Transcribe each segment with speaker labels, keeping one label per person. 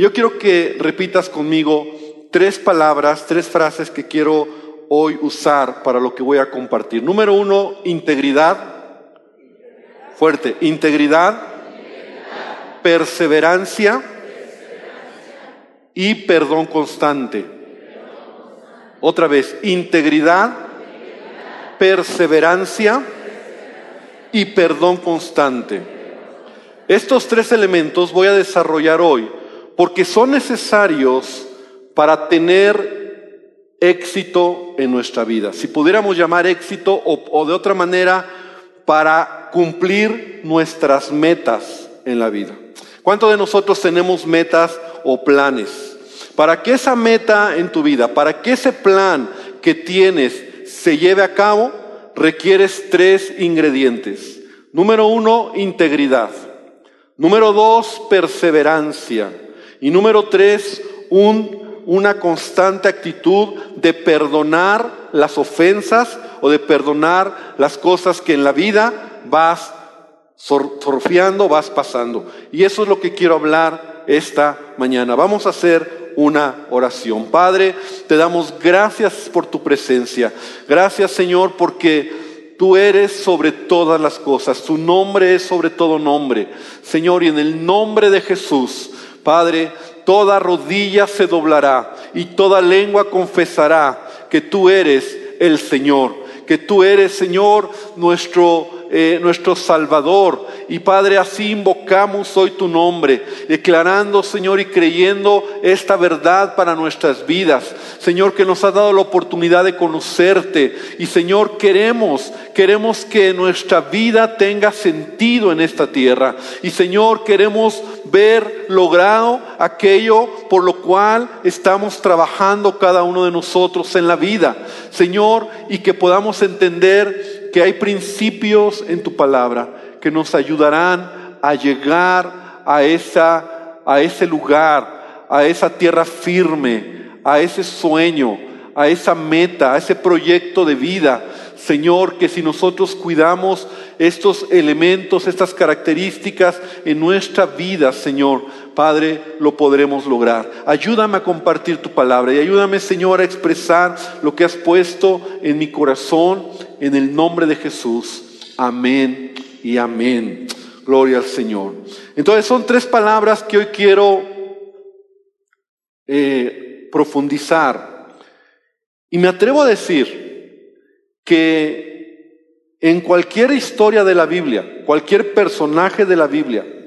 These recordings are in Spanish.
Speaker 1: Yo quiero que repitas conmigo tres palabras, tres frases que quiero hoy usar para lo que voy a compartir. Número uno, integridad. Fuerte, integridad, perseverancia y perdón constante. Otra vez, integridad, perseverancia y perdón constante. Estos tres elementos voy a desarrollar hoy porque son necesarios para tener éxito en nuestra vida. Si pudiéramos llamar éxito o, de otra manera, para cumplir nuestras metas en la vida. ¿Cuántos de nosotros tenemos metas o planes? Para que esa meta en tu vida, para que ese plan que tienes se lleve a cabo, requieres tres ingredientes. Número uno, integridad. Número dos, perseverancia. Y número tres, un, una constante actitud de perdonar las ofensas o de perdonar las cosas que en la vida vas surfeando, vas pasando. Y eso es lo que quiero hablar esta mañana. Vamos a hacer una oración. Padre, te damos gracias por tu presencia. Gracias Señor porque tú eres sobre todas las cosas. Tu nombre es sobre todo nombre. Señor, y en el nombre de Jesús, Padre, toda rodilla se doblará y toda lengua confesará que tú eres el Señor, que tú eres, Señor, nuestro eh, nuestro Salvador. Y Padre, así invocamos hoy tu nombre, declarando, Señor, y creyendo esta verdad para nuestras vidas. Señor, que nos ha dado la oportunidad de conocerte. Y Señor, queremos, queremos que nuestra vida tenga sentido en esta tierra. Y Señor, queremos ver logrado aquello por lo cual estamos trabajando cada uno de nosotros en la vida. Señor, y que podamos entender que hay principios en tu palabra que nos ayudarán a llegar a, esa, a ese lugar, a esa tierra firme, a ese sueño, a esa meta, a ese proyecto de vida. Señor, que si nosotros cuidamos estos elementos, estas características en nuestra vida, Señor, Padre, lo podremos lograr. Ayúdame a compartir tu palabra y ayúdame, Señor, a expresar lo que has puesto en mi corazón en el nombre de Jesús. Amén y amén. Gloria al Señor. Entonces son tres palabras que hoy quiero eh, profundizar. Y me atrevo a decir que en cualquier historia de la Biblia, cualquier personaje de la Biblia,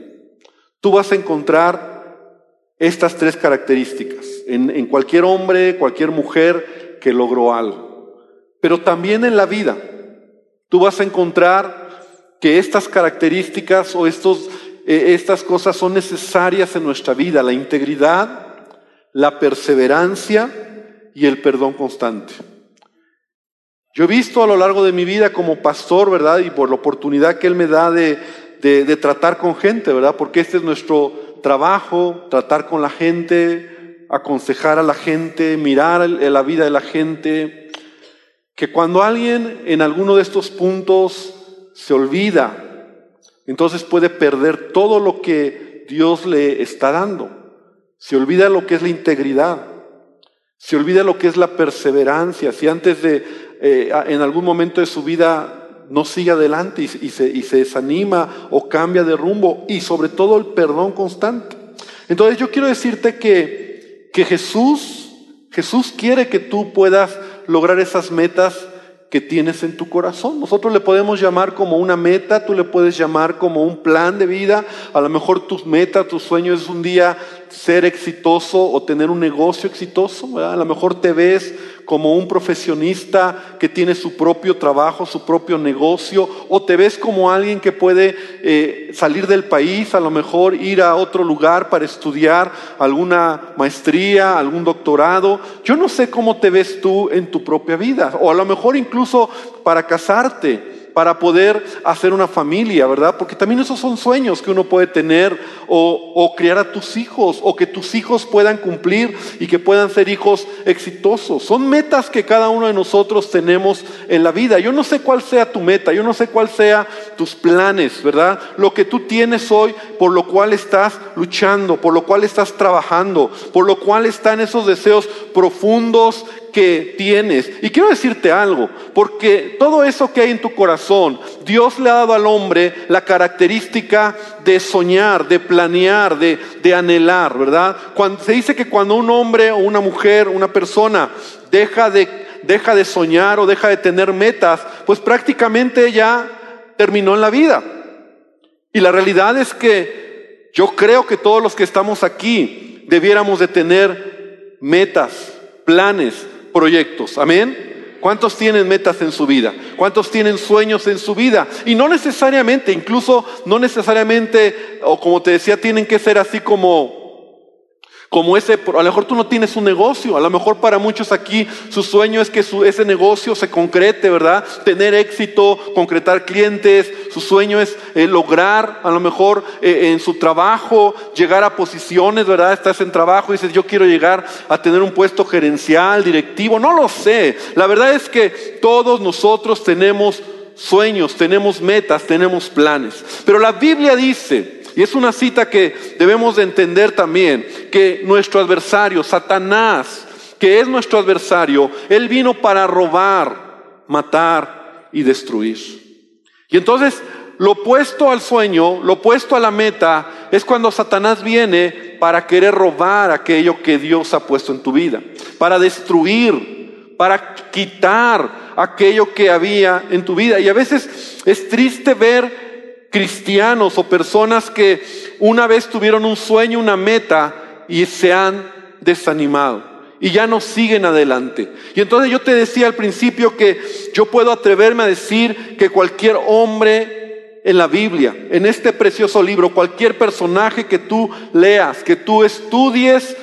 Speaker 1: tú vas a encontrar estas tres características en, cualquier hombre, cualquier mujer que logró algo. Pero también en la vida, tú vas a encontrar que estas características o estos, eh, estas cosas son necesarias en nuestra vida, la integridad, la perseverancia y el perdón constante. Yo he visto a lo largo de mi vida como pastor, ¿verdad? Y por la oportunidad que Él me da de, de tratar con gente, ¿verdad? Porque este es nuestro trabajo, tratar con la gente, aconsejar a la gente, mirar la vida de la gente, que cuando alguien en alguno de estos puntos se olvida, entonces puede perder todo lo que Dios le está dando. Se olvida lo que es la integridad, se olvida lo que es la perseverancia. Si antes de, eh, en algún momento de su vida no sigue adelante y, se, desanima o cambia de rumbo, y sobre todo el perdón constante. Entonces yo quiero decirte que, que Jesús, Jesús quiere que tú puedas lograr esas metas que tienes en tu corazón. Nosotros le podemos llamar como una meta, tú le puedes llamar como un plan de vida. A lo mejor tu meta, tu sueño es un día ser exitoso o tener un negocio exitoso. A lo mejor te ves como un profesionista que tiene su propio trabajo, su propio negocio, o te ves como alguien que puede eh, salir del país, a lo mejor ir a otro lugar para estudiar alguna maestría, algún doctorado. Yo no sé cómo te ves tú en tu propia vida, o a lo mejor incluso para casarte para poder hacer una familia, ¿verdad? Porque también esos son sueños que uno puede tener, o, criar a tus hijos o que tus hijos puedan cumplir y que puedan ser hijos exitosos. Son metas que cada uno de nosotros tenemos en la vida. Yo no sé cuál sea tu meta, yo no sé cuál sea tus planes, ¿verdad? Lo que tú tienes hoy, por lo cual estás luchando, por lo cual estás trabajando, por lo cual están esos deseos profundos que tienes. Y quiero decirte algo, porque todo eso que hay en tu corazón, Dios le ha dado al hombre la característica de soñar, de planear, de, anhelar, ¿verdad? Cuando, se dice que cuando un hombre o una mujer, una persona deja de, deja de soñar o deja de tener metas, pues prácticamente ya terminó en la vida. Y la realidad es que yo creo que todos los que estamos aquí debiéramos de tener metas, planes, proyectos. Amén. ¿Cuántos tienen metas en su vida? ¿Cuántos tienen sueños en su vida? Y no necesariamente, incluso no necesariamente, o como te decía, tienen que ser así como como ese, a lo mejor tú no tienes un negocio, a lo mejor para muchos aquí su sueño es que ese negocio se concrete, ¿verdad? Tener éxito, concretar clientes, su sueño es eh, lograr a lo mejor eh, en su trabajo, llegar a posiciones, ¿verdad? Estás en trabajo y dices, yo quiero llegar a tener un puesto gerencial, directivo, no lo sé. La verdad es que todos nosotros tenemos sueños, tenemos metas, tenemos planes. Pero la Biblia dice, y es una cita que debemos de entender también, que nuestro adversario, Satanás, que es nuestro adversario, él vino para robar, matar y destruir. Y entonces lo opuesto al sueño, lo opuesto a la meta, es cuando Satanás viene para querer robar aquello que Dios ha puesto en tu vida, para destruir, para quitar aquello que había en tu vida. Y a veces es triste ver cristianos o personas que una vez tuvieron un sueño, una meta y se han desanimado y ya no siguen adelante. Y entonces yo te decía al principio que yo puedo atreverme a decir que cualquier hombre en la Biblia, en este precioso libro, cualquier personaje que tú leas, que tú estudies,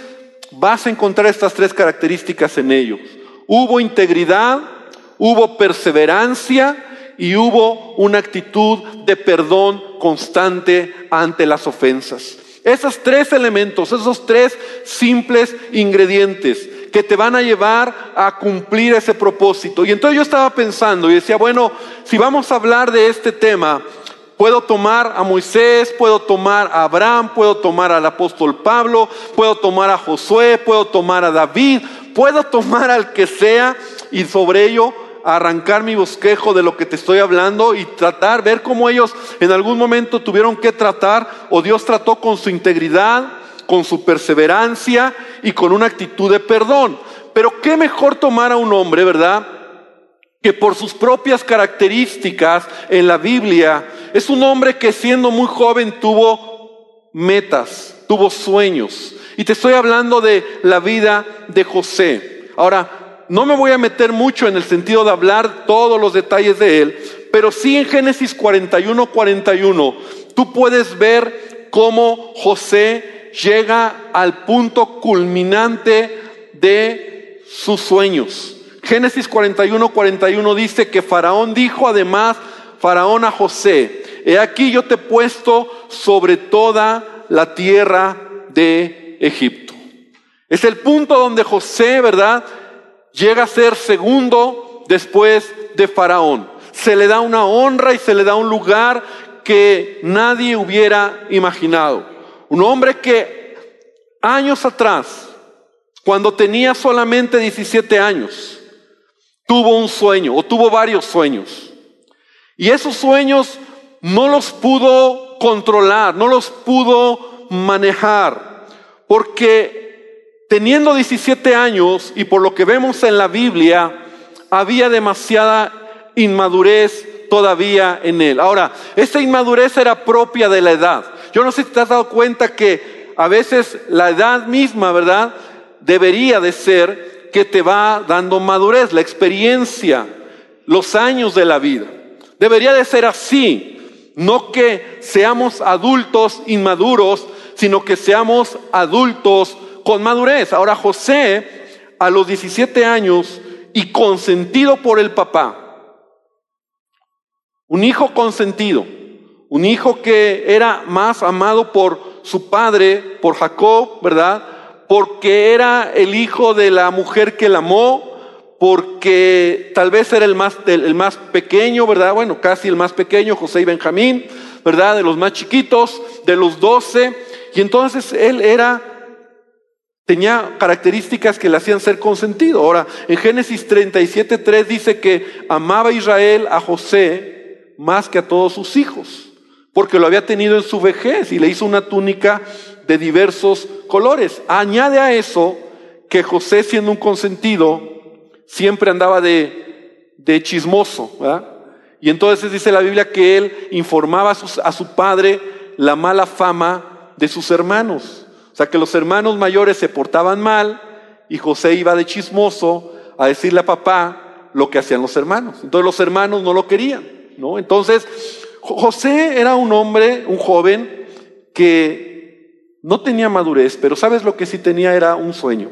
Speaker 1: vas a encontrar estas tres características en ellos. Hubo integridad, hubo perseverancia y hubo una actitud de perdón constante ante las ofensas. Esos tres elementos, esos tres simples ingredientes que te van a llevar a cumplir ese propósito. Y entonces yo estaba pensando y decía, bueno, si vamos a hablar de este tema, puedo tomar a Moisés, puedo tomar a Abraham, puedo tomar al apóstol Pablo, puedo tomar a Josué, puedo tomar a David, puedo tomar al que sea y sobre ello arrancar mi bosquejo de lo que te estoy hablando y tratar, ver cómo ellos en algún momento tuvieron que tratar o Dios trató con su integridad, con su perseverancia y con una actitud de perdón. Pero qué mejor tomar a un hombre, ¿verdad? Que por sus propias características en la Biblia es un hombre que siendo muy joven tuvo metas, tuvo sueños. Y te estoy hablando de la vida de José. Ahora, no me voy a meter mucho en el sentido de hablar todos los detalles de él, pero sí en Génesis 41, 41, tú puedes ver cómo José llega al punto culminante de sus sueños. Génesis 41, 41 dice que Faraón dijo además, Faraón a José, he aquí yo te he puesto sobre toda la tierra de Egipto. Es el punto donde José, ¿verdad? Llega a ser segundo después de Faraón. Se le da una honra y se le da un lugar que nadie hubiera imaginado. Un hombre que años atrás, cuando tenía solamente 17 años, tuvo un sueño o tuvo varios sueños. Y esos sueños no los pudo controlar, no los pudo manejar, porque teniendo 17 años y por lo que vemos en la Biblia, había demasiada inmadurez todavía en él. Ahora, esa inmadurez era propia de la edad. Yo no sé si te has dado cuenta que a veces la edad misma, ¿verdad? Debería de ser que te va dando madurez, la experiencia, los años de la vida. Debería de ser así, no que seamos adultos inmaduros, sino que seamos adultos con madurez. Ahora José, a los 17 años y consentido por el papá, un hijo consentido, un hijo que era más amado por su padre, por Jacob, ¿verdad? Porque era el hijo de la mujer que la amó, porque tal vez era el más, el más pequeño, ¿verdad? Bueno, casi el más pequeño, José y Benjamín, ¿verdad? De los más chiquitos, de los doce. Y entonces él era, tenía características que le hacían ser consentido. Ahora, en Génesis 37.3 dice que amaba Israel a José más que a todos sus hijos, porque lo había tenido en su vejez y le hizo una túnica de diversos colores. Añade a eso que José, siendo un consentido, siempre andaba de, de chismoso, ¿verdad? Y entonces dice la Biblia que él informaba a, a su padre la mala fama de sus hermanos. Que los hermanos mayores se portaban mal y José iba de chismoso a decirle a papá lo que hacían los hermanos. Entonces los hermanos no lo querían, ¿no? Entonces José era un hombre, un joven que no tenía madurez, pero sabes lo que sí tenía era un sueño.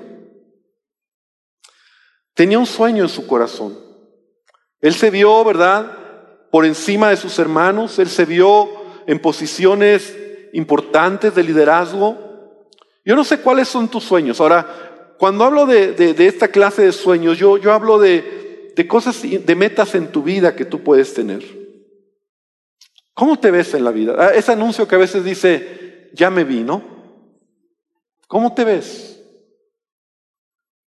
Speaker 1: Tenía un sueño en su corazón. Él se vio, ¿verdad?, por encima de sus hermanos, él se vio en posiciones importantes de liderazgo. Yo no sé cuáles son tus sueños. Ahora, cuando hablo de, esta clase de sueños, yo, hablo de, de cosas, de metas en tu vida que tú puedes tener. ¿Cómo te ves en la vida? Ah, ese anuncio que a veces dice, ya me vi, ¿no? ¿Cómo te ves?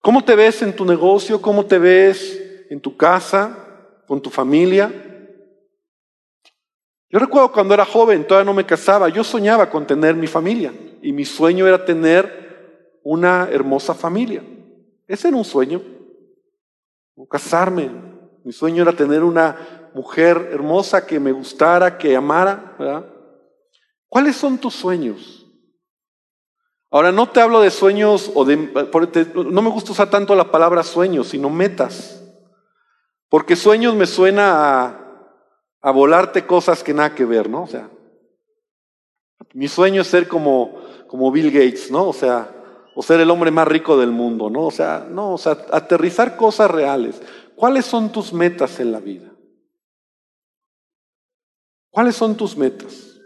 Speaker 1: ¿Cómo te ves en tu negocio? ¿Cómo te ves en tu casa, con tu familia? Yo recuerdo cuando era joven, todavía no me casaba, yo soñaba con tener mi familia y mi sueño era tener una hermosa familia. Ese era un sueño, casarme. Mi sueño era tener una mujer hermosa que me gustara, que amara. ¿Cuáles son tus sueños? Ahora, no te hablo de sueños o de... No me gusta usar tanto la palabra sueños, sino metas. Porque sueños me suena a, a volarte cosas que nada que ver, ¿no? O sea, mi sueño es ser como, como Bill Gates, ¿no? O sea, o ser el hombre más rico del mundo, ¿no? O sea, no, o sea, aterrizar cosas reales. ¿Cuáles son tus metas en la vida? ¿Cuáles son tus metas?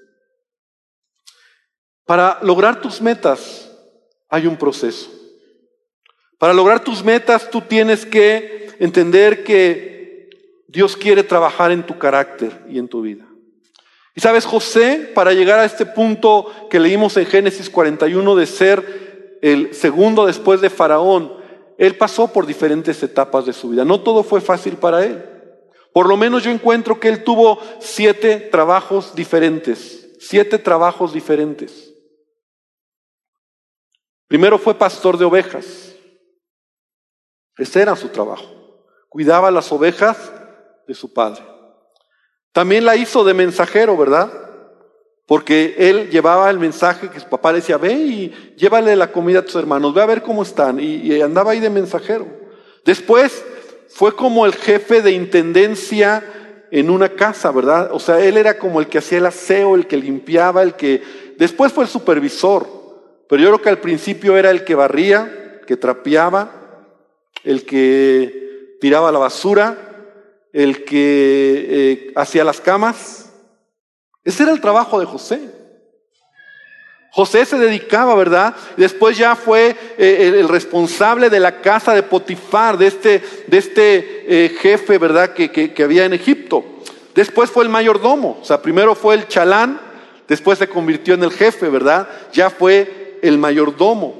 Speaker 1: Para lograr tus metas hay un proceso. Para lograr tus metas tú tienes que entender que Dios quiere trabajar en tu carácter y en tu vida. Y sabes, José, para llegar a este punto que leímos en Génesis 41 de ser el segundo después de Faraón, él pasó por diferentes etapas de su vida. No todo fue fácil para él. Por lo menos yo encuentro que él tuvo siete trabajos diferentes, siete trabajos diferentes. Primero fue pastor de ovejas. Ese era su trabajo. Cuidaba las ovejas de su padre. También la hizo de mensajero, ¿verdad? Porque él llevaba el mensaje que su papá le decía, ve y llévale la comida a tus hermanos, ve a ver cómo están. Y, andaba ahí de mensajero. Después fue como el jefe de intendencia en una casa, ¿verdad? O sea, él era como el que hacía el aseo, el que limpiaba, el que... Después fue el supervisor. Pero yo creo que al principio era el que barría, que trapeaba, el que tiraba la basura, el que eh, hacía las camas. Ese era el trabajo de José. José se dedicaba, ¿verdad? Después ya fue eh, el, responsable de la casa de Potifar, de este, de este eh, jefe, ¿verdad? Que, que había en Egipto. Después fue el mayordomo, o sea, primero fue el chalán, después se convirtió en el jefe, ¿verdad? Ya fue el mayordomo.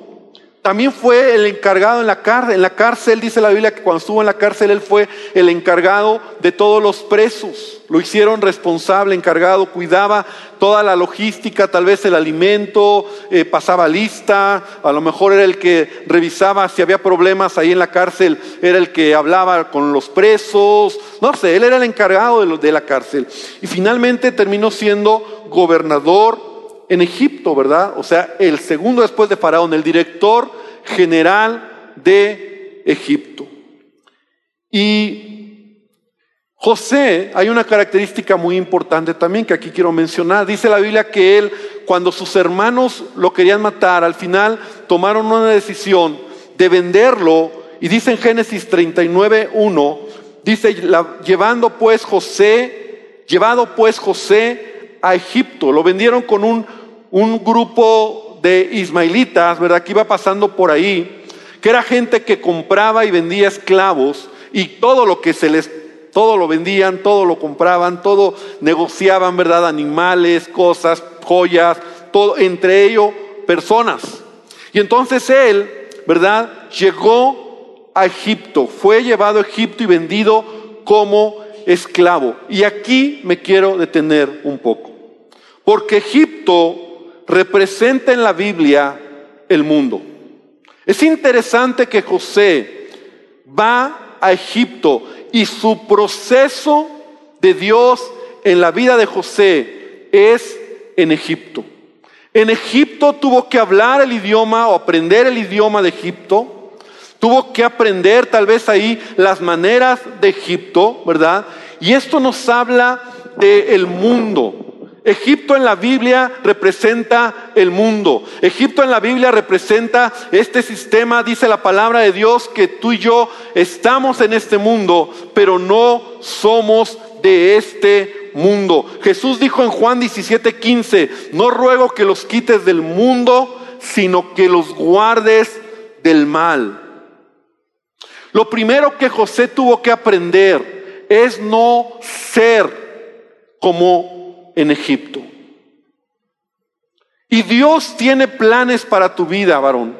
Speaker 1: También fue el encargado en la cárcel. En la cárcel dice la Biblia que cuando estuvo en la cárcel él fue el encargado de todos los presos. Lo hicieron responsable, encargado, cuidaba toda la logística, tal vez el alimento, eh, pasaba lista, a lo mejor era el que revisaba si había problemas ahí en la cárcel, era el que hablaba con los presos, no sé, él era el encargado de, de la cárcel. Y finalmente terminó siendo gobernador en Egipto, ¿verdad? O sea, el segundo después de Faraón, el director general de Egipto. Y José, hay una característica muy importante también que aquí quiero mencionar. Dice la Biblia que él, cuando sus hermanos lo querían matar, al final tomaron una decisión de venderlo. Y dice en Génesis 39, 1, dice, llevando pues José, llevado pues José a Egipto, lo vendieron con un un grupo de ismaelitas, ¿verdad? Que iba pasando por ahí, que era gente que compraba y vendía esclavos y todo lo que se les, todo lo vendían, todo lo compraban, todo negociaban, ¿verdad? Animales, cosas, joyas, todo, entre ellos personas. Y entonces él, ¿verdad? Llegó a Egipto, fue llevado a Egipto y vendido como esclavo. Y aquí me quiero detener un poco. Porque Egipto representa en la Biblia el mundo. Es interesante que José va a Egipto y su proceso de Dios en la vida de José es en Egipto. En Egipto tuvo que hablar el idioma o aprender el idioma de Egipto. Tuvo que aprender tal vez ahí las maneras de Egipto, ¿verdad? Y esto nos habla del mundo. Egipto en la Biblia representa el mundo. Egipto en la Biblia representa este sistema, dice la palabra de Dios, que tú y yo estamos en este mundo, pero no somos de este mundo. Jesús dijo en Juan 17:15, no ruego que los quites del mundo, sino que los guardes del mal. Lo primero que José tuvo que aprender es no ser como en Egipto. Y Dios tiene planes para tu vida, varón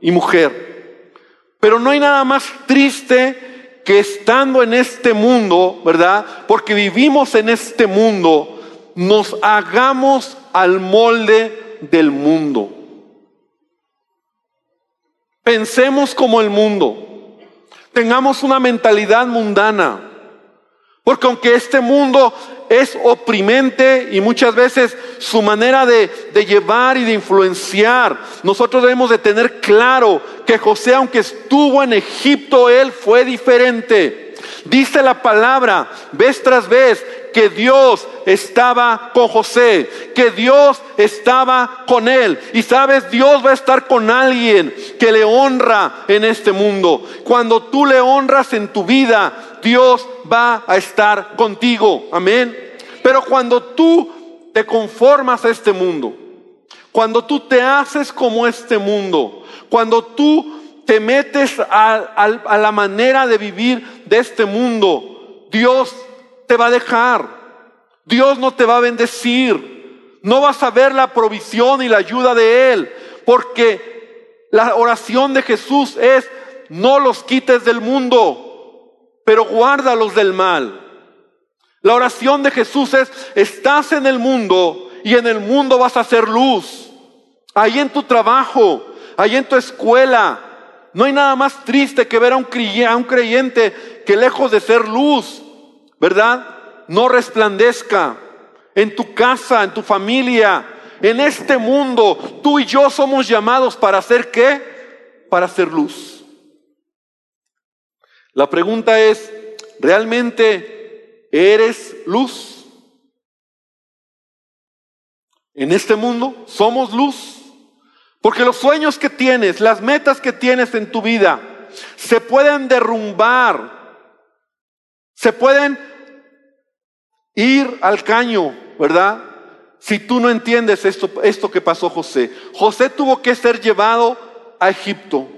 Speaker 1: y mujer. Pero no hay nada más triste que estando en este mundo, ¿verdad? Porque vivimos en este mundo, nos hagamos al molde del mundo. Pensemos como el mundo. Tengamos una mentalidad mundana. Porque aunque este mundo es oprimente y muchas veces su manera de, llevar y de influenciar, nosotros debemos de tener claro que José, aunque estuvo en Egipto, él fue diferente. Dice la palabra vez tras vez que Dios estaba con José, que Dios estaba con él. Y sabes, Dios va a estar con alguien que le honra en este mundo. Cuando tú le honras en tu vida, Dios va a estar contigo. Amén. Pero cuando tú te conformas a este mundo, cuando tú te haces como este mundo, cuando tú te metes a, la manera de vivir de este mundo, Dios te va a dejar. Dios no te va a bendecir. No vas a ver la provisión y la ayuda de Él. Porque la oración de Jesús es, no los quites del mundo, pero guárdalos del mal. La oración de Jesús es, estás en el mundo y en el mundo vas a hacer luz. Ahí en tu trabajo, ahí en tu escuela. No hay nada más triste que ver a un creyente que lejos de ser luz, ¿verdad? no resplandezca en tu casa, en tu familia, en este mundo. Tú y yo somos llamados para hacer qué? Para hacer luz. La pregunta es, ¿realmente eres luz? En este mundo somos luz. Porque los sueños que tienes, las metas que tienes en tu vida, se pueden derrumbar, se pueden ir al caño, ¿verdad? Si tú no entiendes esto, esto que pasó José. José tuvo que ser llevado a Egipto.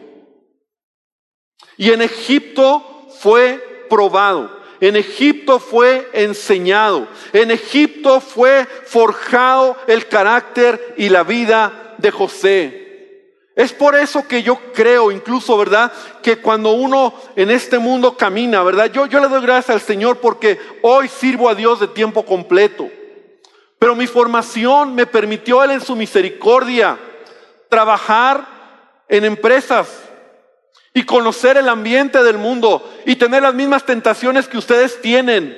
Speaker 1: Y en Egipto fue probado. En Egipto fue enseñado. En Egipto fue forjado el carácter y la vida de José. Es por eso que yo creo, incluso, ¿verdad? Que cuando uno en este mundo camina, ¿verdad? Yo, le doy gracias al Señor porque hoy sirvo a Dios de tiempo completo. Pero mi formación me permitió Él en su misericordia trabajar en empresas y conocer el ambiente del mundo y tener las mismas tentaciones que ustedes tienen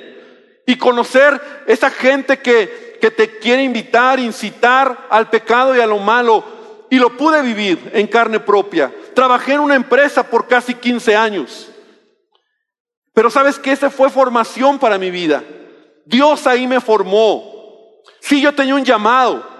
Speaker 1: y conocer esa gente que, que te quiere invitar, incitar al pecado y a lo malo y lo pude vivir en carne propia. Trabajé en una empresa por casi 15 años. Pero sabes que esa fue formación para mi vida. Dios ahí me formó. Sí, yo tenía un llamado.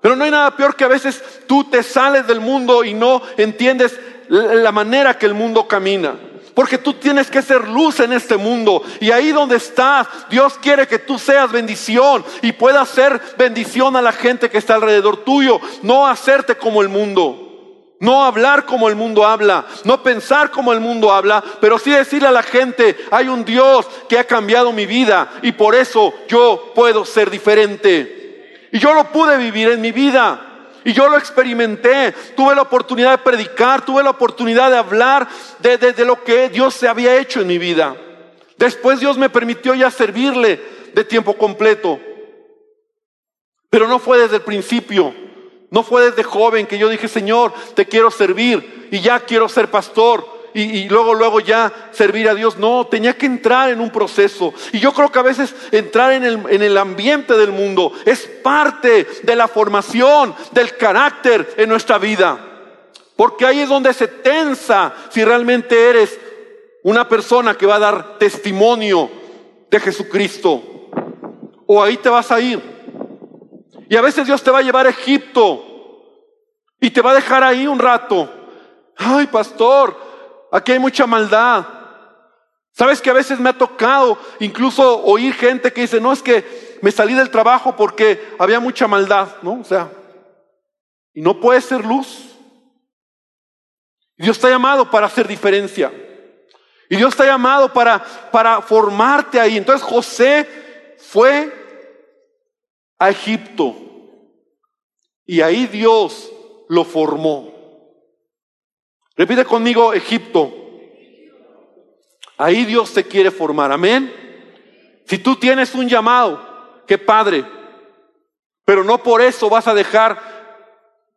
Speaker 1: Pero no hay nada peor que a veces tú te sales del mundo y no entiendes la manera que el mundo camina. Porque tú tienes que ser luz en este mundo. Y ahí donde estás, Dios quiere que tú seas bendición y puedas ser bendición a la gente que está alrededor tuyo. No hacerte como el mundo. No hablar como el mundo habla, no pensar como el mundo habla, pero sí decirle a la gente, hay un Dios que ha cambiado mi vida y por eso yo puedo ser diferente. Y yo lo pude vivir en mi vida. Y yo lo experimenté, tuve la oportunidad de predicar, tuve la oportunidad de hablar de, de, lo que Dios se había hecho en mi vida. Después Dios me permitió ya servirle de tiempo completo. Pero no fue desde el principio, no fue desde joven que yo dije, Señor, te quiero servir y ya quiero ser pastor y, luego, luego ya servir a Dios. No, tenía que entrar en un proceso. Y yo creo que a veces entrar en el, en el ambiente del mundo es parte de la formación del carácter en nuestra vida. Porque ahí es donde se tensa si realmente eres una persona que va a dar testimonio de Jesucristo. O ahí te vas a ir. Y a veces Dios te va a llevar a Egipto y te va a dejar ahí un rato. Ay, pastor, aquí hay mucha maldad. Sabes que a veces me ha tocado incluso oír gente que dice, no es que me salí del trabajo porque había mucha maldad, ¿no? O sea, y no puede ser luz. Dios está llamado para hacer diferencia. Y Dios está llamado para, para formarte ahí. Entonces José fue a Egipto. Y ahí Dios lo formó. Repite conmigo Egipto. Ahí Dios te quiere formar. Amén. Si tú tienes un llamado, qué padre. Pero no por eso vas a dejar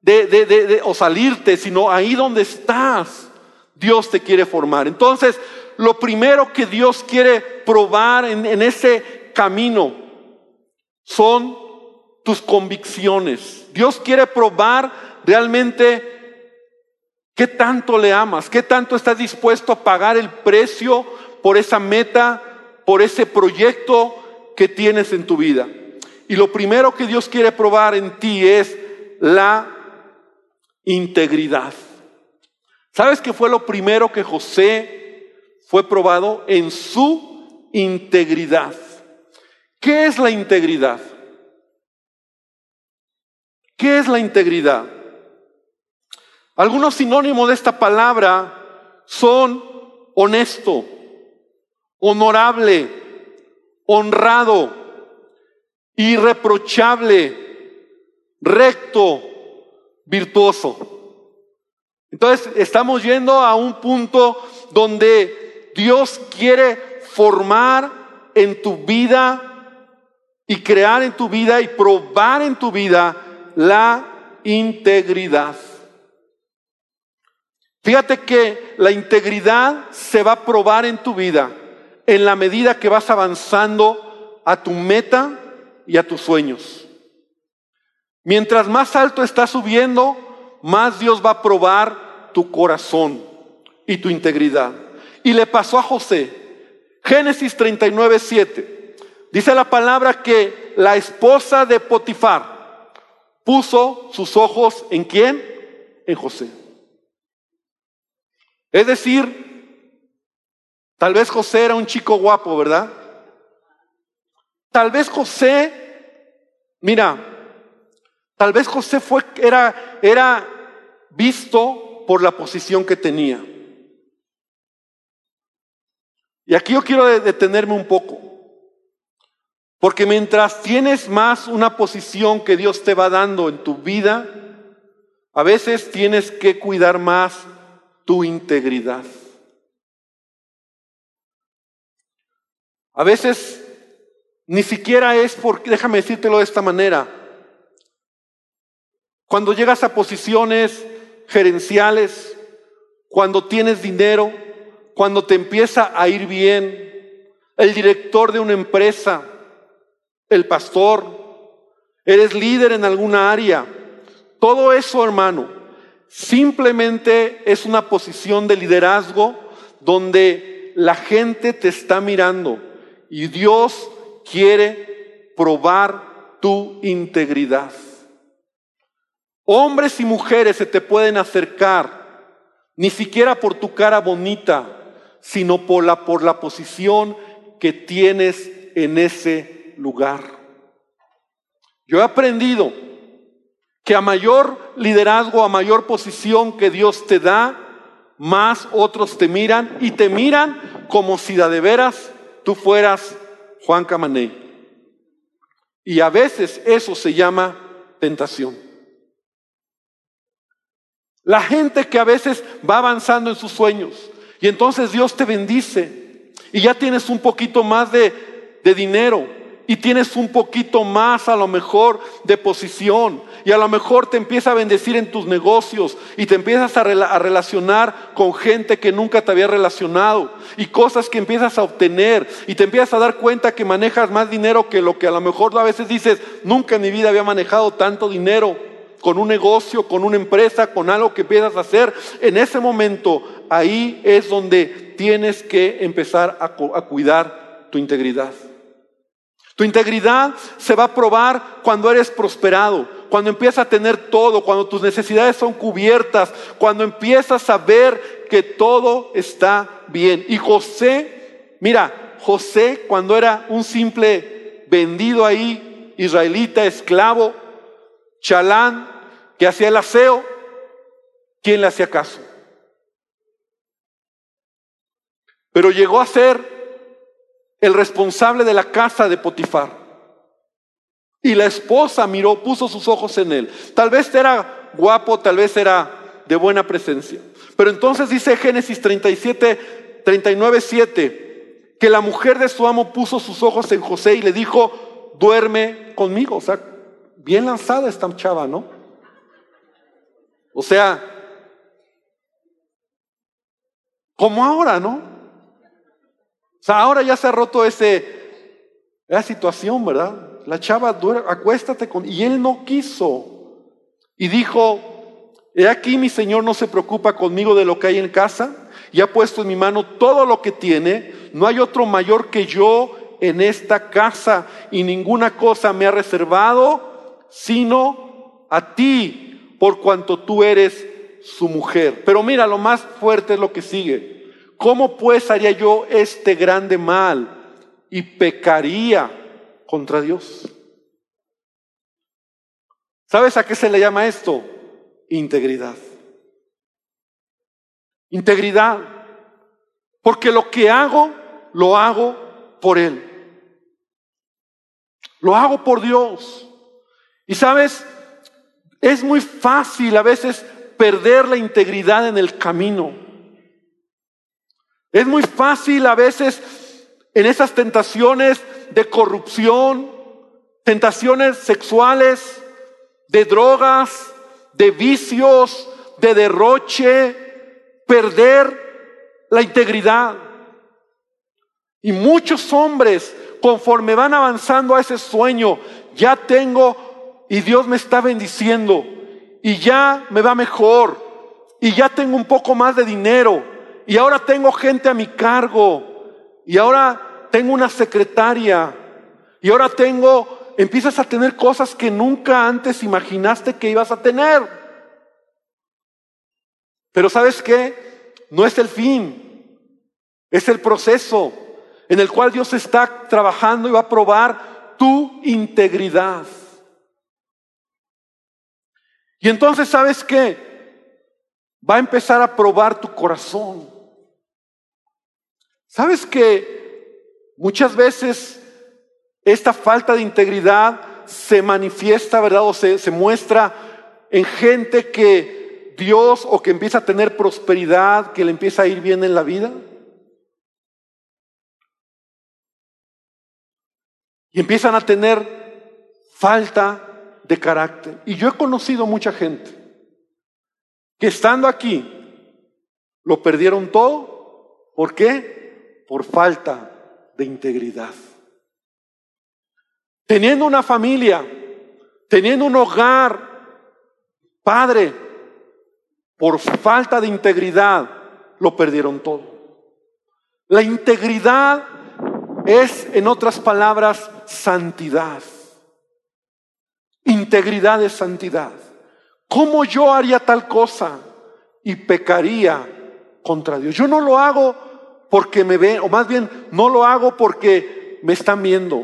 Speaker 1: de, de, de, o salirte, sino ahí donde estás, Dios te quiere formar. Entonces, lo primero que Dios quiere probar en, en ese camino son tus convicciones. Dios quiere probar realmente ¿Qué tanto le amas? ¿Qué tanto estás dispuesto a pagar el precio por esa meta, por ese proyecto que tienes en tu vida? Y lo primero que Dios quiere probar en ti es la integridad. ¿Sabes qué fue lo primero que José fue probado? En su integridad. ¿Qué es la integridad? ¿Qué es la integridad? Algunos sinónimos de esta palabra son honesto, honorable, honrado, irreprochable, recto, virtuoso. Entonces estamos yendo a un punto donde Dios quiere formar en tu vida y crear en tu vida y probar en tu vida la integridad. Fíjate que la integridad se va a probar en tu vida en la medida que vas avanzando a tu meta y a tus sueños. Mientras más alto estás subiendo, más Dios va a probar tu corazón y tu integridad. Y le pasó a José. Génesis 39, 7. Dice la palabra que la esposa de Potifar puso sus ojos en quién? En José. Es decir, tal vez José era un chico guapo, ¿verdad? Tal vez José, mira, tal vez José fue, era, era visto por la posición que tenía. Y aquí yo quiero detenerme un poco. Porque mientras tienes más una posición que Dios te va dando en tu vida, a veces tienes que cuidar más tu integridad. A veces ni siquiera es porque, déjame decírtelo de esta manera, cuando llegas a posiciones gerenciales, cuando tienes dinero, cuando te empieza a ir bien, el director de una empresa, el pastor, eres líder en alguna área, todo eso hermano, Simplemente es una posición de liderazgo donde la gente te está mirando y Dios quiere probar tu integridad. Hombres y mujeres se te pueden acercar, ni siquiera por tu cara bonita, sino por la, por la posición que tienes en ese lugar. Yo he aprendido que a mayor liderazgo, a mayor posición que Dios te da, más otros te miran y te miran como si de veras tú fueras Juan Camané. Y a veces eso se llama tentación. La gente que a veces va avanzando en sus sueños y entonces Dios te bendice y ya tienes un poquito más de, de dinero y tienes un poquito más a lo mejor de posición y a lo mejor te empieza a bendecir en tus negocios y te empiezas a, relacionar con gente que nunca te había relacionado y cosas que empiezas a obtener y te empiezas a dar cuenta que manejas más dinero que lo que a lo mejor a veces dices, nunca en mi vida había manejado tanto dinero con un negocio, con una empresa, con algo que empiezas a hacer. En ese momento, ahí es donde tienes que empezar a, a cuidar tu integridad. Tu integridad se va a probar cuando eres prosperado, cuando empiezas a tener todo, cuando tus necesidades son cubiertas, cuando empiezas a ver que todo está bien. Y José, mira, José cuando era un simple vendido ahí, israelita, esclavo, chalán, que hacía el aseo, ¿quién le hacía caso? Pero llegó a ser el responsable de la casa de Potifar. Y la esposa miró, puso sus ojos en él. Tal vez era guapo, tal vez era de buena presencia. Pero entonces dice Génesis 37, 39, 7, que la mujer de su amo puso sus ojos en José y le dijo, duerme conmigo. O sea, bien lanzada esta chava, ¿no? O sea, como ahora, ¿no? Sea, ahora ya se ha roto ese, esa situación, ¿verdad? La chava, acuéstate con... Y él no quiso. Y dijo, he aquí mi Señor no se preocupa conmigo de lo que hay en casa, y ha puesto en mi mano todo lo que tiene, no hay otro mayor que yo en esta casa, y ninguna cosa me ha reservado, sino a ti, por cuanto tú eres su mujer. Pero mira, lo más fuerte es lo que sigue. ¿Cómo pues haría yo este grande mal y pecaría contra Dios? ¿Sabes a qué se le llama esto? Integridad. Integridad. Porque lo que hago, lo hago por Él. Lo hago por Dios. Y sabes, es muy fácil a veces perder la integridad en el camino. Es muy fácil a veces en esas tentaciones de corrupción, tentaciones sexuales, de drogas, de vicios, de derroche, perder la integridad. Y muchos hombres, conforme van avanzando a ese sueño, ya tengo y Dios me está bendiciendo y ya me va mejor y ya tengo un poco más de dinero y ahora tengo gente a mi cargo, y ahora tengo una secretaria, y ahora tengo, empiezas a tener cosas que nunca antes imaginaste que ibas a tener. Pero sabes qué? No es el fin, es el proceso en el cual Dios está trabajando y va a probar tu integridad. Y entonces, ¿sabes qué? Va a empezar a probar tu corazón. ¿Sabes que muchas veces esta falta de integridad se manifiesta, ¿verdad? O se, se muestra en gente que Dios o que empieza a tener prosperidad, que le empieza a ir bien en la vida. Y empiezan a tener falta de carácter. Y yo he conocido mucha gente que estando aquí lo perdieron todo. ¿Por qué? Por falta de integridad. Teniendo una familia, teniendo un hogar, padre, por falta de integridad, lo perdieron todo. La integridad es, en otras palabras, santidad. Integridad es santidad. ¿Cómo yo haría tal cosa y pecaría contra Dios? Yo no lo hago porque me ven, o más bien, no lo hago porque me están viendo,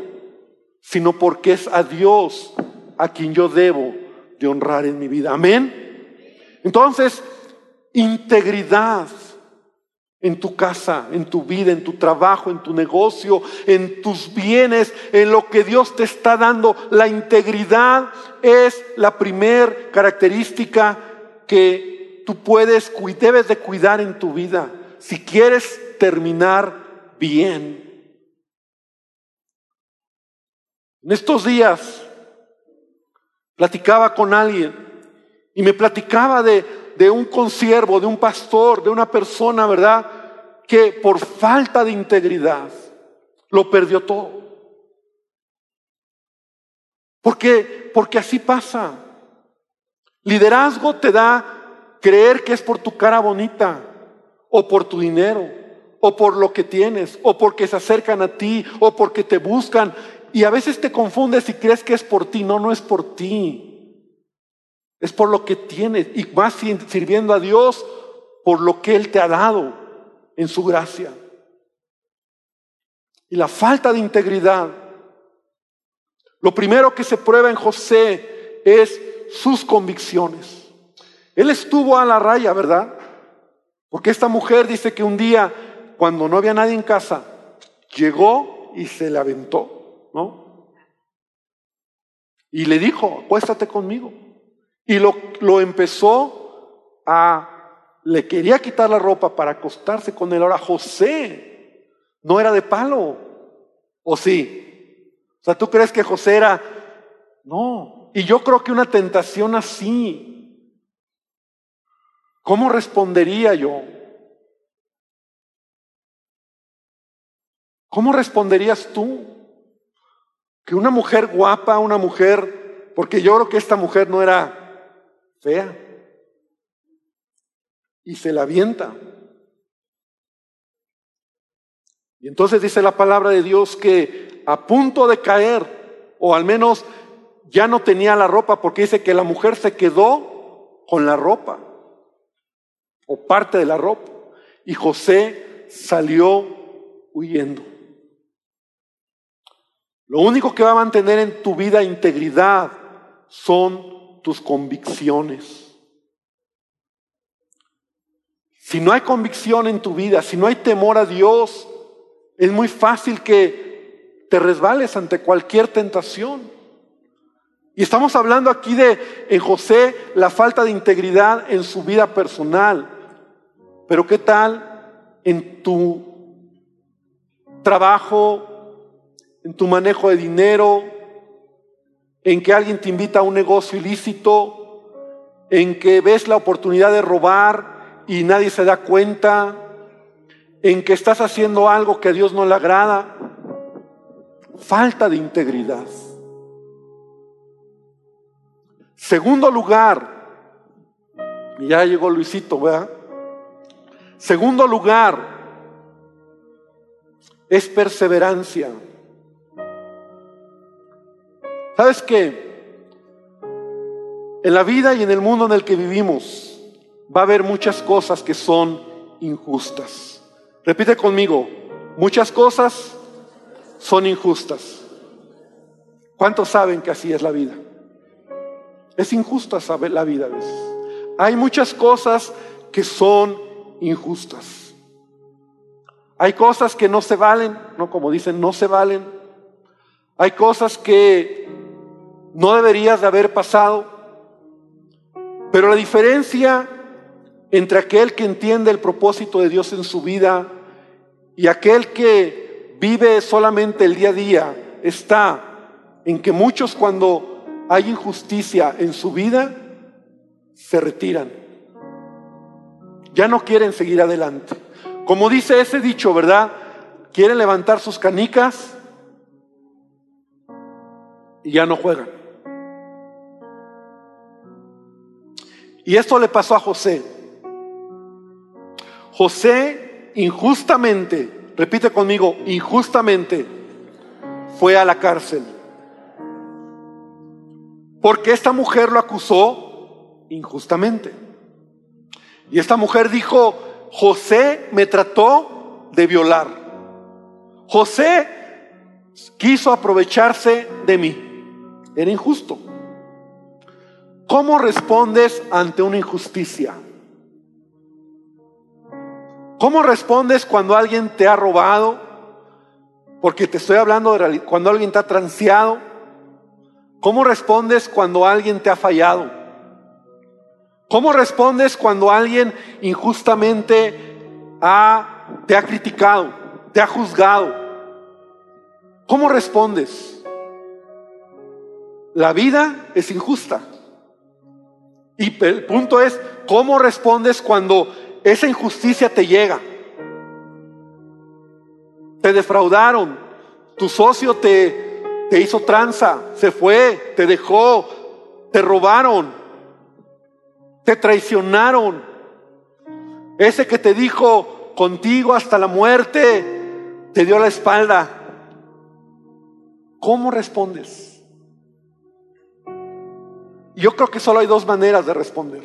Speaker 1: sino porque es a Dios a quien yo debo de honrar en mi vida. Amén. Entonces, integridad en tu casa, en tu vida, en tu trabajo, en tu negocio, en tus bienes, en lo que Dios te está dando. La integridad es la primer característica que tú puedes, debes de cuidar en tu vida. Si quieres terminar bien. En estos días platicaba con alguien y me platicaba de, de un consiervo, de un pastor, de una persona, ¿verdad? Que por falta de integridad lo perdió todo. Porque, porque así pasa. Liderazgo te da creer que es por tu cara bonita o por tu dinero o por lo que tienes, o porque se acercan a ti, o porque te buscan. Y a veces te confundes y crees que es por ti. No, no es por ti. Es por lo que tienes. Y más sirviendo a Dios por lo que Él te ha dado en su gracia. Y la falta de integridad. Lo primero que se prueba en José es sus convicciones. Él estuvo a la raya, ¿verdad? Porque esta mujer dice que un día cuando no había nadie en casa, llegó y se le aventó, ¿no? Y le dijo, acuéstate conmigo. Y lo, lo empezó a, le quería quitar la ropa para acostarse con él. Ahora José no era de palo, ¿o sí? O sea, ¿tú crees que José era? No. Y yo creo que una tentación así, ¿cómo respondería yo? ¿Cómo responderías tú? Que una mujer guapa, una mujer, porque yo creo que esta mujer no era fea, y se la avienta. Y entonces dice la palabra de Dios que a punto de caer, o al menos ya no tenía la ropa, porque dice que la mujer se quedó con la ropa, o parte de la ropa, y José salió huyendo. Lo único que va a mantener en tu vida integridad son tus convicciones. Si no hay convicción en tu vida, si no hay temor a Dios, es muy fácil que te resbales ante cualquier tentación. Y estamos hablando aquí de en José la falta de integridad en su vida personal. Pero ¿qué tal en tu trabajo, en tu manejo de dinero, en que alguien te invita a un negocio ilícito, en que ves la oportunidad de robar y nadie se da cuenta, en que estás haciendo algo que a Dios no le agrada. Falta de integridad. Segundo lugar, ya llegó Luisito, ¿verdad? Segundo lugar es perseverancia. ¿Sabes qué? En la vida y en el mundo en el que vivimos va a haber muchas cosas que son injustas. Repite conmigo, muchas cosas son injustas. ¿Cuántos saben que así es la vida? Es injusta saber la vida. Hay muchas cosas que son injustas. Hay cosas que no se valen, no como dicen, no se valen. Hay cosas que no deberías de haber pasado. Pero la diferencia entre aquel que entiende el propósito de Dios en su vida y aquel que vive solamente el día a día está en que muchos cuando hay injusticia en su vida se retiran. Ya no quieren seguir adelante. Como dice ese dicho, ¿verdad? Quieren levantar sus canicas y ya no juegan. Y esto le pasó a José. José injustamente, repite conmigo, injustamente fue a la cárcel. Porque esta mujer lo acusó injustamente. Y esta mujer dijo, José me trató de violar. José quiso aprovecharse de mí. Era injusto. ¿Cómo respondes ante una injusticia? ¿Cómo respondes cuando alguien te ha robado? Porque te estoy hablando de cuando alguien te ha transeado. ¿Cómo respondes cuando alguien te ha fallado? ¿Cómo respondes cuando alguien injustamente te ha criticado, te ha juzgado? ¿Cómo respondes? La vida es injusta. Y el punto es, ¿cómo respondes cuando esa injusticia te llega. Te defraudaron, tu socio te, hizo tranza, se fue, te dejó, te robaron, te traicionaron. Ese que te dijo contigo hasta la muerte, te dio la espalda. ¿Cómo respondes? Yo creo que solo hay dos maneras de responder.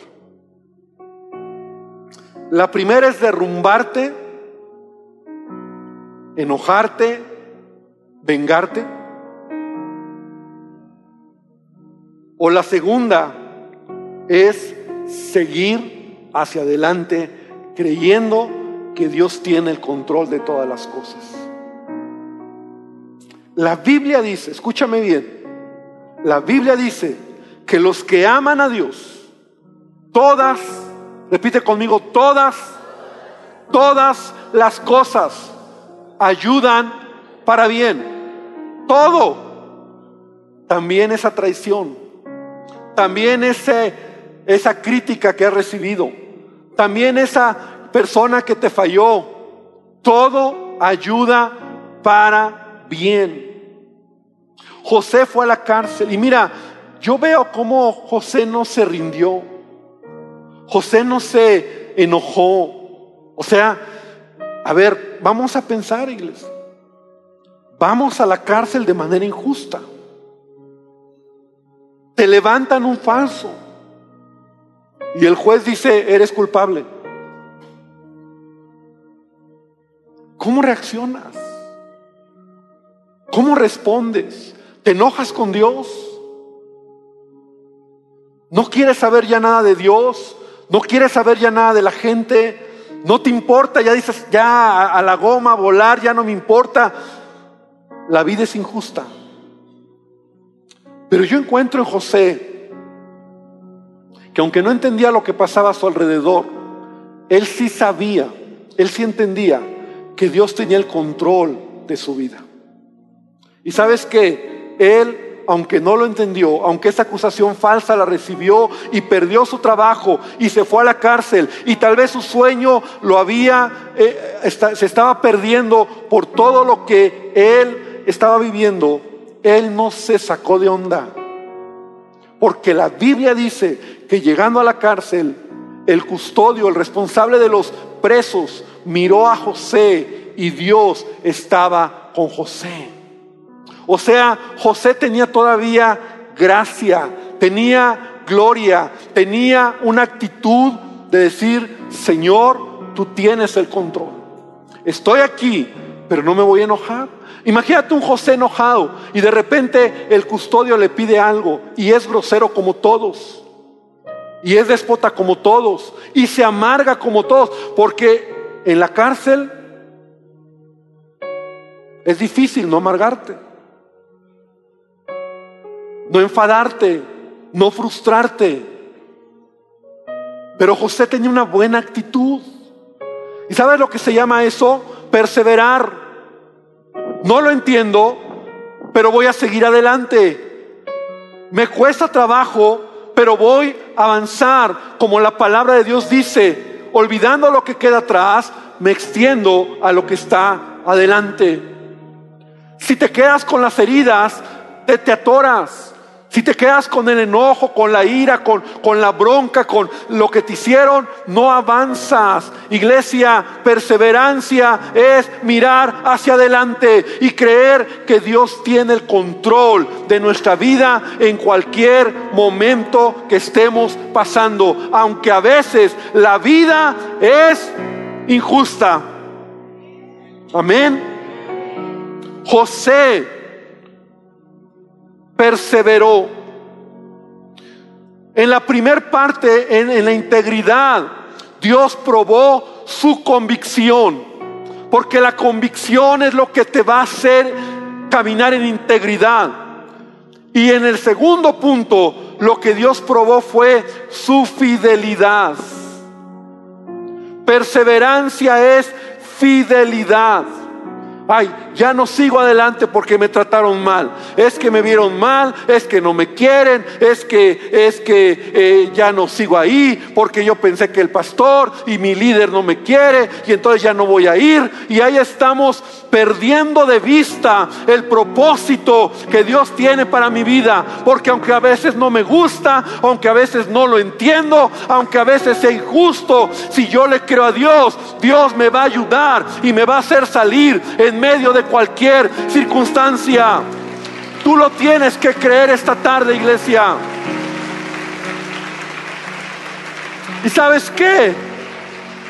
Speaker 1: La primera es derrumbarte, enojarte, vengarte. O la segunda es seguir hacia adelante creyendo que Dios tiene el control de todas las cosas. La Biblia dice, escúchame bien, la Biblia dice que los que aman a Dios, todas Repite conmigo, todas, todas las cosas ayudan para bien. Todo. También esa traición. También ese, esa crítica que has recibido. También esa persona que te falló. Todo ayuda para bien. José fue a la cárcel y mira, yo veo cómo José no se rindió. José no se enojó. O sea, a ver, vamos a pensar, iglesia. Vamos a la cárcel de manera injusta. Te levantan un falso. Y el juez dice, eres culpable. ¿Cómo reaccionas? ¿Cómo respondes? ¿Te enojas con Dios? ¿No quieres saber ya nada de Dios? no quieres saber ya nada de la gente, no te importa, ya dices, ya a, la goma, volar, ya no me importa. La vida es injusta. Pero yo encuentro en José que aunque no entendía lo que pasaba a su alrededor, él sí sabía, él sí entendía que Dios tenía el control de su vida. Y sabes que él aunque no lo entendió, aunque esa acusación falsa la recibió y perdió su trabajo y se fue a la cárcel y tal vez su sueño lo había, eh, se estaba perdiendo por todo lo que él estaba viviendo, él no se sacó de onda. Porque la Biblia dice que llegando a la cárcel, el custodio, el responsable de los presos, miró a José y Dios estaba con José. O sea, José tenía todavía gracia, tenía gloria, tenía una actitud de decir, Señor, tú tienes el control. Estoy aquí, pero no me voy a enojar. Imagínate un José enojado y de repente el custodio le pide algo y es grosero como todos. Y es despota como todos. Y se amarga como todos. Porque en la cárcel es difícil no amargarte no enfadarte, no frustrarte. Pero José tenía una buena actitud. ¿Y sabes lo que se llama eso? Perseverar. No lo entiendo, pero voy a seguir adelante. Me cuesta trabajo, pero voy a avanzar como la palabra de Dios dice. Olvidando lo que queda atrás, me extiendo a lo que está adelante. Si te quedas con las heridas, te, te atoras. Si te quedas con el enojo, con la ira, con, con la bronca, con lo que te hicieron, no avanzas. Iglesia, perseverancia es mirar hacia adelante y creer que Dios tiene el control de nuestra vida en cualquier momento que estemos pasando. Aunque a veces la vida es injusta. Amén. José perseveró. En la primer parte, en, en la integridad, Dios probó su convicción. Porque la convicción es lo que te va a hacer caminar en integridad. Y en el segundo punto, lo que Dios probó fue su fidelidad. Perseverancia es fidelidad. Ay, ya no sigo adelante porque me trataron mal. Es que me vieron mal, es que no me quieren, es que es que eh, ya no sigo ahí porque yo pensé que el pastor y mi líder no me quiere y entonces ya no voy a ir y ahí estamos perdiendo de vista el propósito que Dios tiene para mi vida, porque aunque a veces no me gusta, aunque a veces no lo entiendo, aunque a veces sea injusto, si yo le creo a Dios, Dios me va a ayudar y me va a hacer salir en medio de cualquier circunstancia. Tú lo tienes que creer esta tarde, iglesia. ¿Y sabes qué?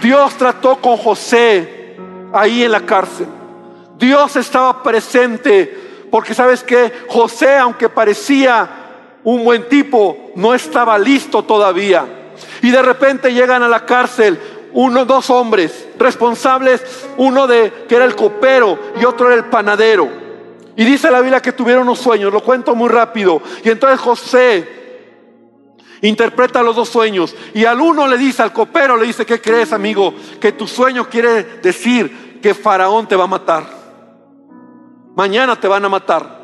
Speaker 1: Dios trató con José ahí en la cárcel. Dios estaba presente porque sabes que José, aunque parecía un buen tipo, no estaba listo todavía. Y de repente llegan a la cárcel uno, dos hombres responsables, uno de que era el copero y otro era el panadero. Y dice la Biblia que tuvieron unos sueños, lo cuento muy rápido. Y entonces José interpreta los dos sueños y al uno le dice, al copero le dice, ¿qué crees amigo? Que tu sueño quiere decir que Faraón te va a matar. Mañana te van a matar.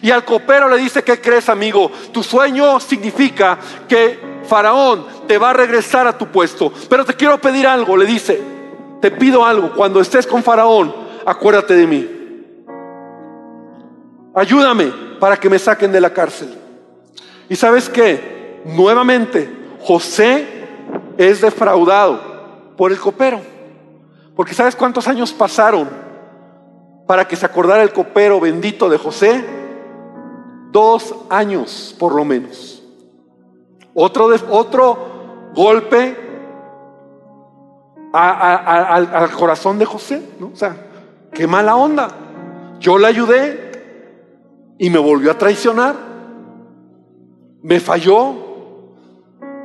Speaker 1: Y al copero le dice, ¿qué crees amigo? Tu sueño significa que Faraón te va a regresar a tu puesto. Pero te quiero pedir algo, le dice, te pido algo, cuando estés con Faraón, acuérdate de mí. Ayúdame para que me saquen de la cárcel. Y sabes qué, nuevamente, José es defraudado por el copero. Porque ¿sabes cuántos años pasaron para que se acordara el copero bendito de José? Dos años por lo menos. Otro, otro golpe al, corazón de José, ¿no? O sea, qué mala onda. Yo le ayudé y me volvió a traicionar. Me falló.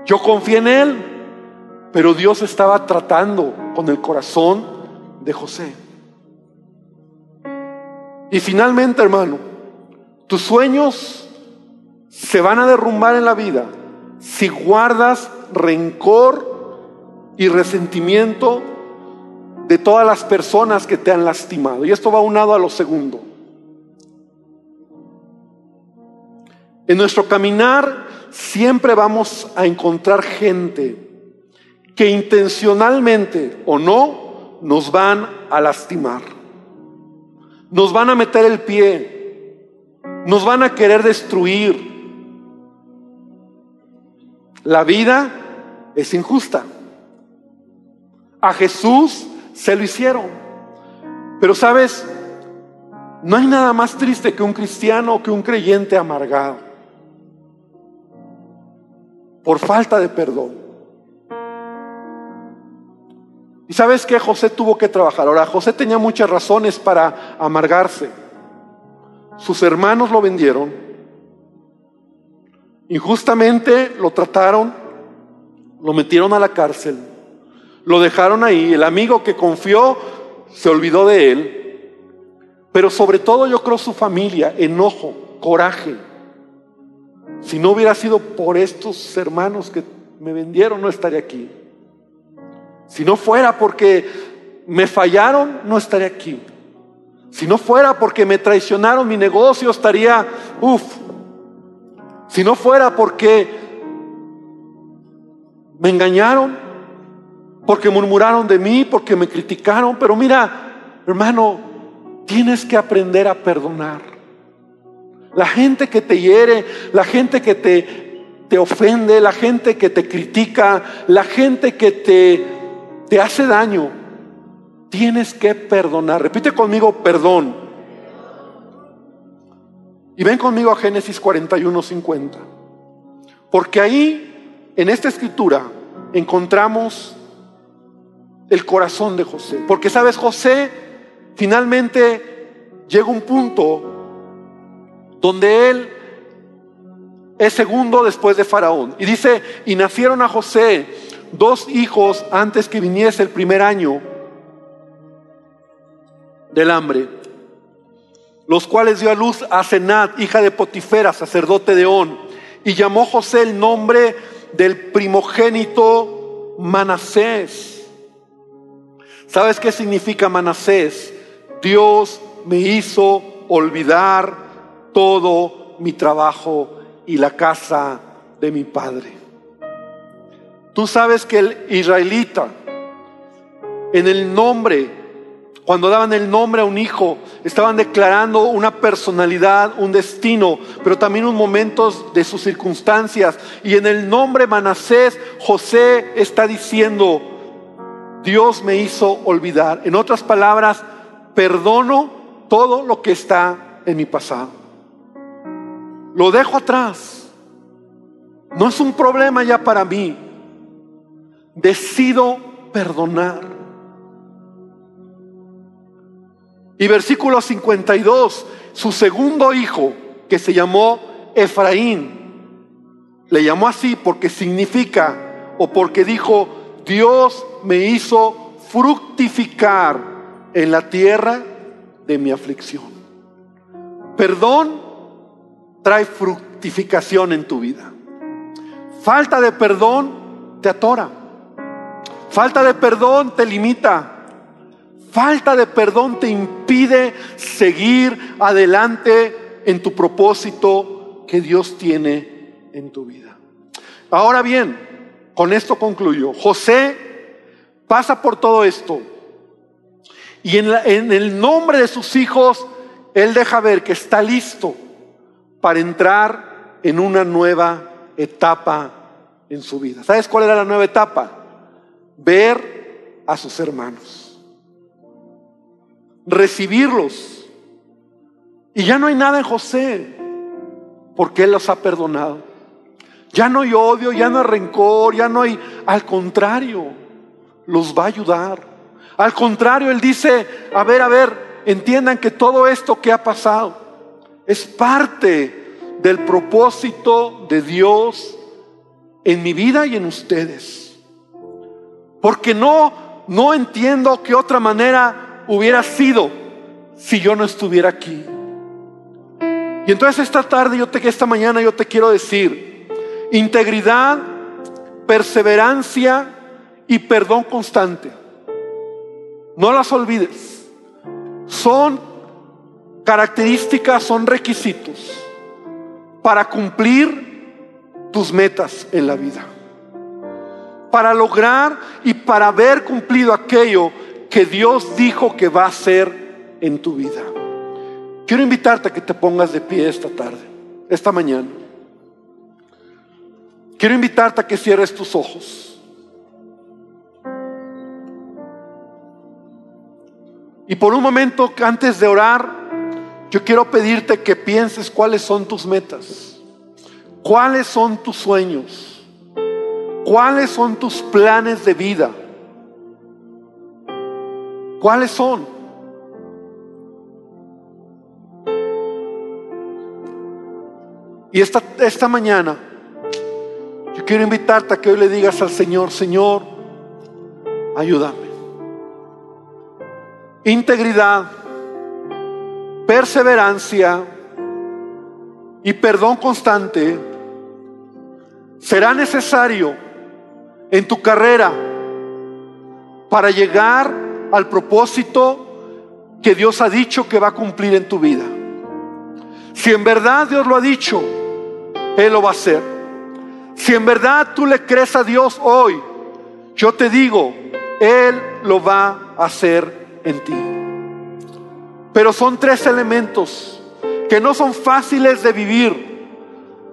Speaker 1: Yo confié en él, pero Dios estaba tratando con el corazón de José. Y finalmente, hermano, tus sueños se van a derrumbar en la vida si guardas rencor y resentimiento de todas las personas que te han lastimado. Y esto va unado a lo segundo. En nuestro caminar siempre vamos a encontrar gente que intencionalmente o no nos van a lastimar. Nos van a meter el pie. Nos van a querer destruir la vida es injusta. A Jesús se lo hicieron. Pero sabes, no hay nada más triste que un cristiano que un creyente amargado por falta de perdón. Y sabes que José tuvo que trabajar. Ahora, José tenía muchas razones para amargarse. Sus hermanos lo vendieron Injustamente lo trataron, lo metieron a la cárcel, lo dejaron ahí, el amigo que confió se olvidó de él, pero sobre todo yo creo su familia, enojo, coraje. Si no hubiera sido por estos hermanos que me vendieron, no estaría aquí. Si no fuera porque me fallaron, no estaría aquí. Si no fuera porque me traicionaron mi negocio, estaría, uff, si no fuera porque me engañaron, porque murmuraron de mí, porque me criticaron, pero mira, hermano, tienes que aprender a perdonar. La gente que te hiere, la gente que te, te ofende, la gente que te critica, la gente que te, te hace daño, tienes que perdonar. Repite conmigo, perdón. Y ven conmigo a Génesis 41, 50. Porque ahí, en esta escritura, encontramos el corazón de José. Porque sabes, José finalmente llega un punto donde él es segundo después de Faraón. Y dice, y nacieron a José dos hijos antes que viniese el primer año del hambre, los cuales dio a luz a Senat, hija de Potifera, sacerdote de On, y llamó José el nombre del primogénito Manasés. ¿Sabes qué significa Manasés? Dios me hizo olvidar todo mi trabajo y la casa de mi padre. Tú sabes que el israelita, en el nombre, cuando daban el nombre a un hijo, estaban declarando una personalidad, un destino, pero también un momentos de sus circunstancias. Y en el nombre Manasés, José está diciendo, Dios me hizo olvidar. En otras palabras, perdono todo lo que está en mi pasado. Lo dejo atrás. No es un problema ya para mí. Decido perdonar. Y versículo 52, su segundo hijo, que se llamó Efraín, le llamó así porque significa o porque dijo, Dios me hizo fructificar en la tierra de mi aflicción. Perdón trae fructificación en tu vida. Falta de perdón te atora. Falta de perdón te limita. Falta de perdón te impide seguir adelante en tu propósito que Dios tiene en tu vida. Ahora bien, con esto concluyo. José pasa por todo esto y en, el nombre de sus hijos, él deja ver que está listo para entrar en una nueva etapa en su vida. ¿Sabes cuál era la nueva etapa? Ver a sus hermanos, recibirlos. Y ya no hay nada en José, porque Él los ha perdonado. Ya no hay odio, ya no hay rencor, ya no hay... Al contrario, los va a ayudar. Al contrario, Él dice, a ver, a ver, entiendan que todo esto que ha pasado, es parte del propósito de Dios en mi vida y en ustedes. Porque no, no entiendo qué otra manera hubiera sido si yo no estuviera aquí. Y entonces esta tarde, yo te, esta mañana yo te quiero decir, integridad, perseverancia y perdón constante. No las olvides. Son características, son requisitos para cumplir tus metas en la vida. Para lograr y para haber cumplido aquello que Dios dijo que va a hacer en tu vida. Quiero invitarte a que te pongas de pie esta tarde, esta mañana. Quiero invitarte a que cierres tus ojos. Y por un momento, antes de orar, yo quiero pedirte que pienses cuáles son tus metas, cuáles son tus sueños, cuáles son tus planes de vida, cuáles son. Y esta, esta mañana yo quiero invitarte a que hoy le digas al Señor, Señor, ayúdame. Integridad perseverancia y perdón constante será necesario en tu carrera para llegar al propósito que Dios ha dicho que va a cumplir en tu vida. Si en verdad Dios lo ha dicho, Él lo va a hacer. Si en verdad tú le crees a Dios hoy, yo te digo, Él lo va a hacer en ti. Pero son tres elementos que no son fáciles de vivir,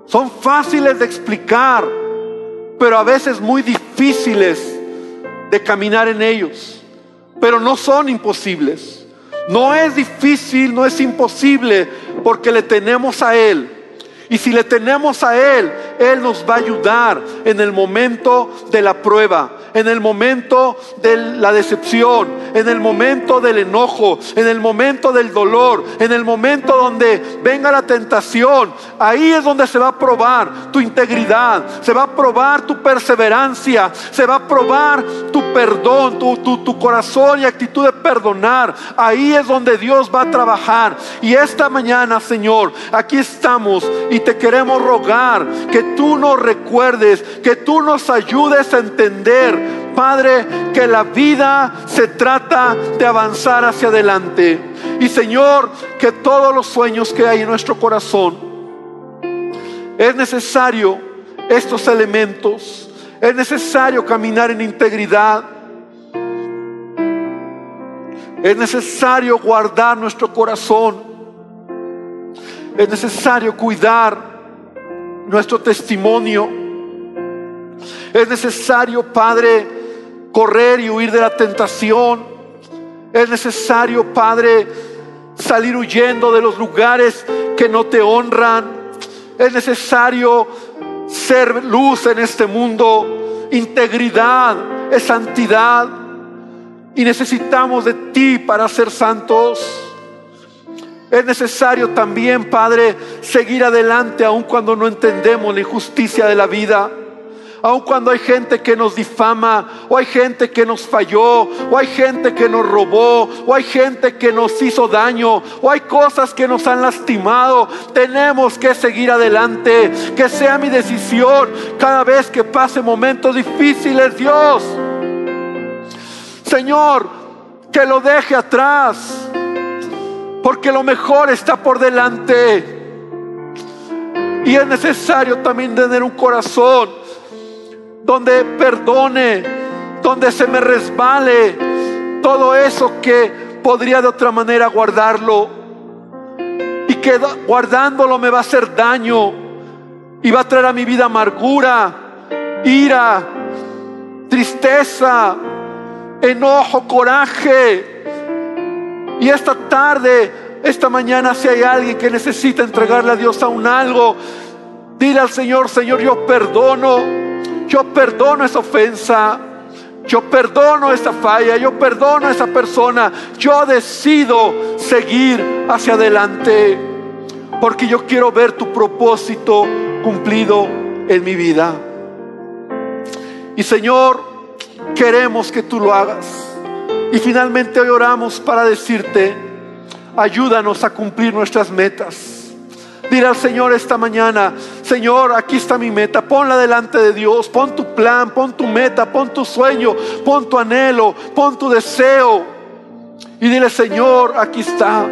Speaker 1: son fáciles de explicar, pero a veces muy difíciles de caminar en ellos. Pero no son imposibles. No es difícil, no es imposible, porque le tenemos a Él. Y si le tenemos a Él, Él nos va a ayudar en el momento de la prueba, en el momento de la decepción, en el momento del enojo, en el momento del dolor, en el momento donde venga la tentación. Ahí es donde se va a probar tu integridad, se va a probar tu perseverancia, se va a probar tu perdón, tu, corazón y actitud de perdonar. Ahí es donde Dios va a trabajar. Y esta mañana, Señor, aquí estamos y te queremos rogar que tú nos recuerdes, que tú nos ayudes a entender, Padre, que la vida se trata de avanzar hacia adelante. Y Señor, que todos los sueños que hay en nuestro corazón, es necesario estos elementos, es necesario caminar en integridad, es necesario guardar nuestro corazón. Es necesario cuidar nuestro testimonio. Es necesario, Padre, correr y huir de la tentación. Es necesario, Padre, salir huyendo de los lugares que no te honran. Es necesario ser luz en este mundo. Integridad es santidad y necesitamos de ti para ser santos. Es necesario también, Padre, seguir adelante aun cuando no entendemos la injusticia de la vida. Aun cuando hay gente que nos difama, o hay gente que nos falló, o hay gente que nos robó, o hay gente que nos hizo daño, o hay cosas que nos han lastimado, tenemos que seguir adelante. Que sea mi decisión cada vez que pase momentos difíciles, Dios Señor, que lo deje atrás, porque lo mejor está por delante. Y es necesario también tener un corazón donde perdone, donde se me resbale todo eso que podría de otra manera guardarlo. Y que guardándolo me va a hacer daño y va a traer a mi vida amargura, ira, tristeza, enojo, coraje. Y esta tarde, esta mañana, si hay alguien que necesita entregarle a Dios aún algo, dile al Señor, Señor, yo perdono, yo perdono esa ofensa. Yo perdono esa falla, yo perdono a esa persona, yo decido seguir hacia adelante, porque yo quiero ver tu propósito cumplido en mi vida. Y Señor, queremos que tú lo hagas. Y finalmente hoy oramos para decirte, ayúdanos a cumplir nuestras metas. Dile al Señor esta mañana, Señor, aquí está mi meta, ponla delante de Dios, pon tu plan, pon tu meta, pon tu sueño, pon tu anhelo, pon tu deseo. Y dile, Señor, aquí está.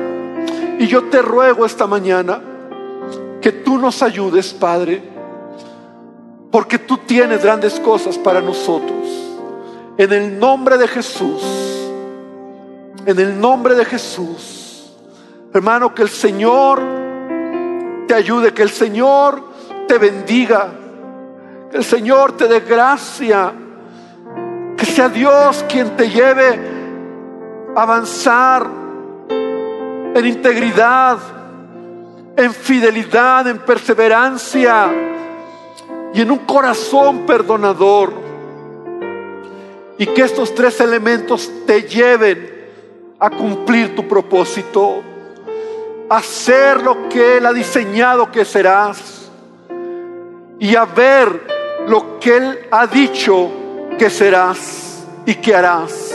Speaker 1: Y yo te ruego esta mañana que tú nos ayudes, Padre, porque tú tienes grandes cosas para nosotros. En el nombre de Jesús. En el nombre de Jesús. Hermano, que el Señor te ayude, que el Señor te bendiga, que el Señor te dé gracia, que sea Dios quien te lleve a avanzar en integridad, en fidelidad, en perseverancia y en un corazón perdonador. Y que estos tres elementos te lleven a cumplir tu propósito, a ser lo que Él ha diseñado que serás y a ver lo que Él ha dicho que serás y que harás.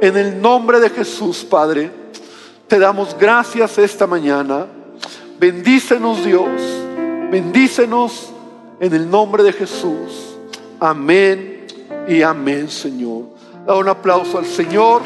Speaker 1: En el nombre de Jesús, Padre, te damos gracias esta mañana. Bendícenos Dios, bendícenos en el nombre de Jesús. Amén y amén, Señor. Da un aplauso al Señor.